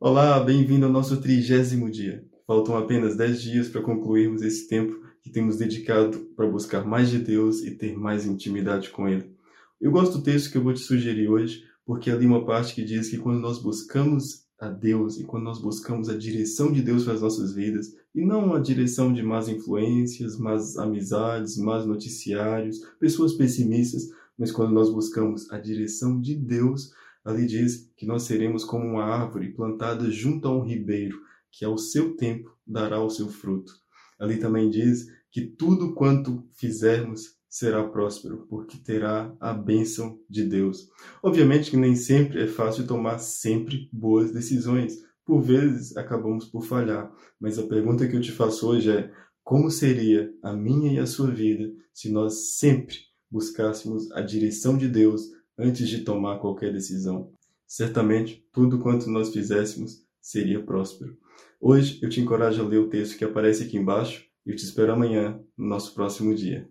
Olá, bem-vindo ao nosso trigésimo dia. Faltam apenas 10 dias para concluirmos esse tempo que temos dedicado para buscar mais de Deus e ter mais intimidade com Ele. Eu gosto do texto que eu vou te sugerir hoje, porque ali uma parte que diz que quando nós buscamos a Deus e quando nós buscamos a direção de Deus para as nossas vidas, e não a direção de más influências, más amizades, más noticiários, pessoas pessimistas, mas quando nós buscamos a direção de Deus, Ali diz que nós seremos como uma árvore plantada junto a um ribeiro, que ao seu tempo dará o seu fruto. Ali também diz que tudo quanto fizermos será próspero, porque terá a bênção de Deus. Obviamente que nem sempre é fácil tomar sempre boas decisões. Por vezes acabamos por falhar, mas a pergunta que eu te faço hoje é: como seria a minha e a sua vida se nós sempre buscássemos a direção de Deus antes de tomar qualquer decisão. Certamente, tudo quanto nós fizéssemos seria próspero. Hoje eu te encorajo a ler o texto que aparece aqui embaixo e eu te espero amanhã, no nosso próximo dia.